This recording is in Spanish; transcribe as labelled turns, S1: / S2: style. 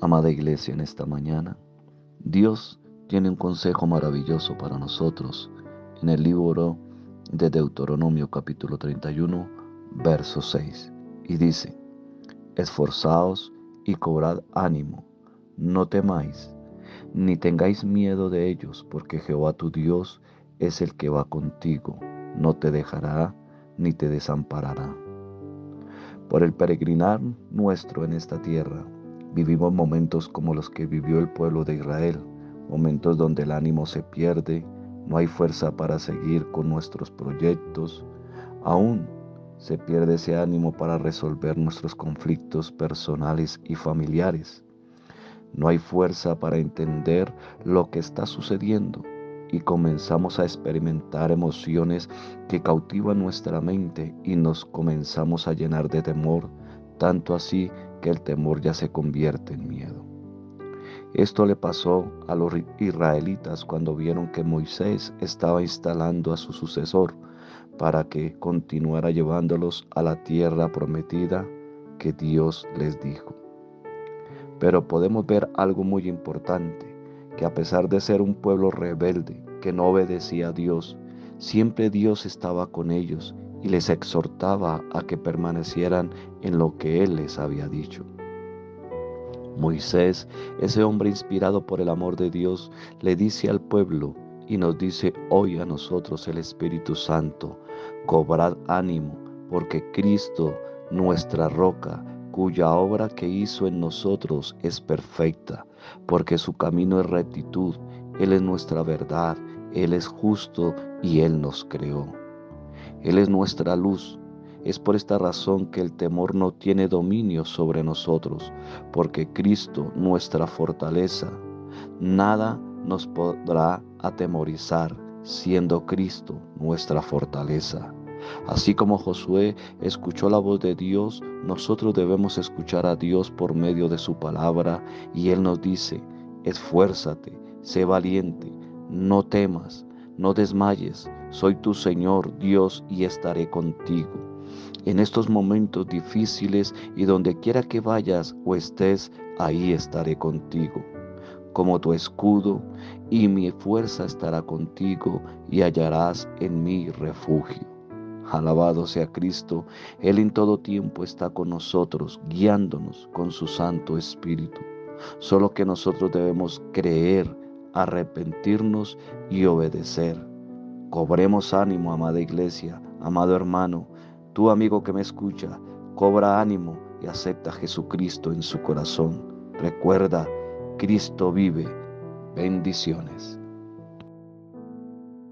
S1: amada iglesia en esta mañana. Dios tiene un consejo maravilloso para nosotros en el libro de Deuteronomio capítulo 31, verso 6. Y dice, esforzaos y cobrad ánimo, no temáis, ni tengáis miedo de ellos, porque Jehová tu Dios es el que va contigo, no te dejará ni te desamparará. Por el peregrinar nuestro en esta tierra, Vivimos momentos como los que vivió el pueblo de Israel, momentos donde el ánimo se pierde, no hay fuerza para seguir con nuestros proyectos, aún se pierde ese ánimo para resolver nuestros conflictos personales y familiares. No hay fuerza para entender lo que está sucediendo y comenzamos a experimentar emociones que cautivan nuestra mente y nos comenzamos a llenar de temor, tanto así que el temor ya se convierte en miedo. Esto le pasó a los israelitas cuando vieron que Moisés estaba instalando a su sucesor para que continuara llevándolos a la tierra prometida que Dios les dijo. Pero podemos ver algo muy importante, que a pesar de ser un pueblo rebelde que no obedecía a Dios, siempre Dios estaba con ellos y les exhortaba a que permanecieran en lo que Él les había dicho. Moisés, ese hombre inspirado por el amor de Dios, le dice al pueblo y nos dice hoy a nosotros el Espíritu Santo, cobrad ánimo, porque Cristo, nuestra roca, cuya obra que hizo en nosotros es perfecta, porque su camino es rectitud, Él es nuestra verdad, Él es justo y Él nos creó. Él es nuestra luz. Es por esta razón que el temor no tiene dominio sobre nosotros, porque Cristo, nuestra fortaleza, nada nos podrá atemorizar, siendo Cristo nuestra fortaleza. Así como Josué escuchó la voz de Dios, nosotros debemos escuchar a Dios por medio de su palabra y Él nos dice, esfuérzate, sé valiente, no temas, no desmayes, soy tu Señor Dios y estaré contigo. En estos momentos difíciles y donde quiera que vayas o estés, ahí estaré contigo. Como tu escudo y mi fuerza estará contigo y hallarás en mí refugio. Alabado sea Cristo, Él en todo tiempo está con nosotros, guiándonos con su Santo Espíritu. Solo que nosotros debemos creer arrepentirnos y obedecer. Cobremos ánimo, amada iglesia, amado hermano, tú amigo que me escucha, cobra ánimo y acepta a Jesucristo en su corazón. Recuerda, Cristo vive. Bendiciones.